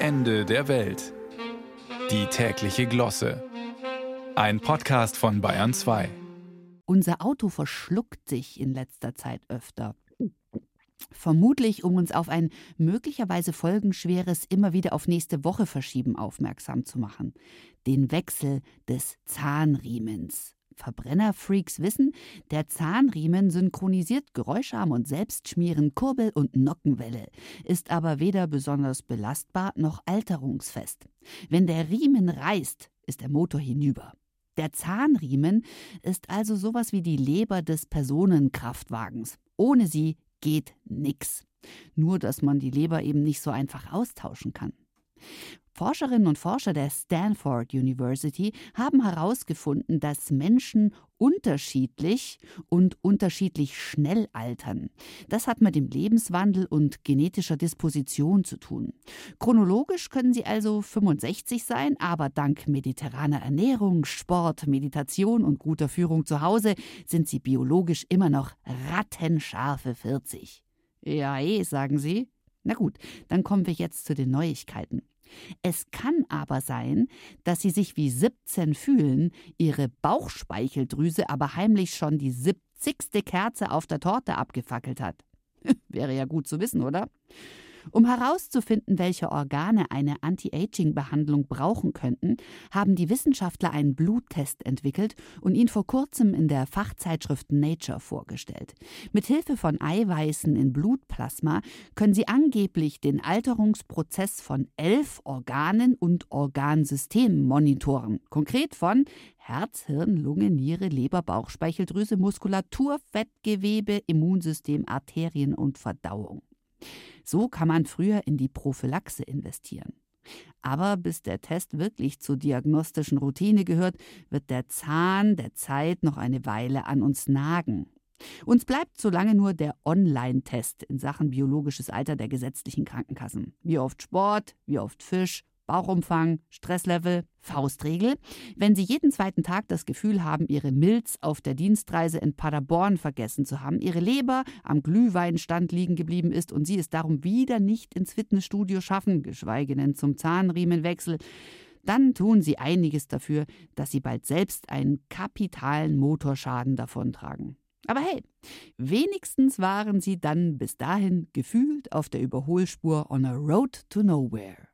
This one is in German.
Ende der Welt. Die tägliche Glosse. Ein Podcast von Bayern 2. Unser Auto verschluckt sich in letzter Zeit öfter. Vermutlich, um uns auf ein möglicherweise folgenschweres immer wieder auf nächste Woche verschieben aufmerksam zu machen. Den Wechsel des Zahnriemens. Verbrennerfreaks wissen, der Zahnriemen synchronisiert Geräuscharm und Selbstschmieren, Kurbel und Nockenwelle, ist aber weder besonders belastbar noch alterungsfest. Wenn der Riemen reißt, ist der Motor hinüber. Der Zahnriemen ist also sowas wie die Leber des Personenkraftwagens. Ohne sie geht nix. Nur, dass man die Leber eben nicht so einfach austauschen kann. Forscherinnen und Forscher der Stanford University haben herausgefunden, dass Menschen unterschiedlich und unterschiedlich schnell altern. Das hat mit dem Lebenswandel und genetischer Disposition zu tun. Chronologisch können sie also 65 sein, aber dank mediterraner Ernährung, Sport, Meditation und guter Führung zu Hause sind sie biologisch immer noch rattenscharfe 40. Ja, eh, sagen sie. Na gut, dann kommen wir jetzt zu den Neuigkeiten. Es kann aber sein, dass sie sich wie 17 fühlen, ihre Bauchspeicheldrüse aber heimlich schon die 70. Kerze auf der Torte abgefackelt hat. Wäre ja gut zu wissen, oder? Um herauszufinden, welche Organe eine Anti-Aging-Behandlung brauchen könnten, haben die Wissenschaftler einen Bluttest entwickelt und ihn vor kurzem in der Fachzeitschrift Nature vorgestellt. Mit Hilfe von Eiweißen in Blutplasma können sie angeblich den Alterungsprozess von elf Organen und Organsystemen monitoren. Konkret von Herz, Hirn, Lunge, Niere, Leber, Bauchspeicheldrüse, Muskulatur, Fettgewebe, Immunsystem, Arterien und Verdauung. So kann man früher in die Prophylaxe investieren. Aber bis der Test wirklich zur diagnostischen Routine gehört, wird der Zahn der Zeit noch eine Weile an uns nagen. Uns bleibt solange nur der Online-Test in Sachen biologisches Alter der gesetzlichen Krankenkassen. Wie oft Sport, wie oft Fisch, Bauchumfang, Stresslevel, Faustregel. Wenn Sie jeden zweiten Tag das Gefühl haben, Ihre Milz auf der Dienstreise in Paderborn vergessen zu haben, Ihre Leber am Glühweinstand liegen geblieben ist und Sie es darum wieder nicht ins Fitnessstudio schaffen, geschweige denn zum Zahnriemenwechsel, dann tun Sie einiges dafür, dass Sie bald selbst einen kapitalen Motorschaden davontragen. Aber hey, wenigstens waren Sie dann bis dahin gefühlt auf der Überholspur on a road to nowhere.